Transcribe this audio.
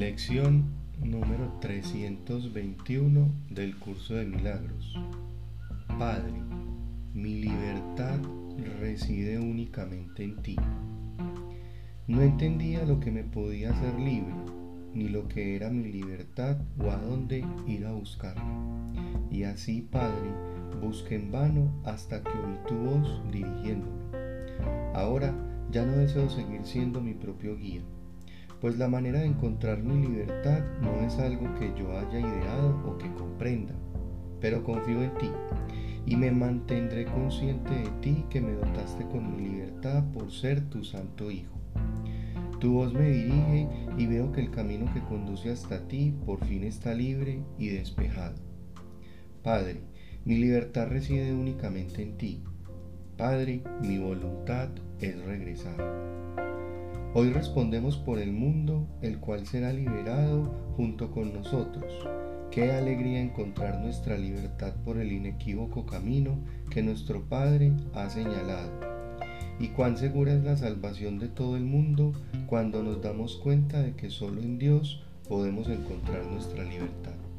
Lección número 321 del curso de milagros. Padre, mi libertad reside únicamente en ti. No entendía lo que me podía hacer libre, ni lo que era mi libertad o a dónde ir a buscarla. Y así, Padre, busqué en vano hasta que oí tu voz dirigiéndome. Ahora ya no deseo seguir siendo mi propio guía pues la manera de encontrar mi libertad no es algo que yo haya ideado o que comprenda, pero confío en ti y me mantendré consciente de ti que me dotaste con mi libertad por ser tu santo Hijo. Tu voz me dirige y veo que el camino que conduce hasta ti por fin está libre y despejado. Padre, mi libertad reside únicamente en ti. Padre, mi voluntad es regresar. Hoy respondemos por el mundo, el cual será liberado junto con nosotros. Qué alegría encontrar nuestra libertad por el inequívoco camino que nuestro Padre ha señalado. Y cuán segura es la salvación de todo el mundo cuando nos damos cuenta de que solo en Dios podemos encontrar nuestra libertad.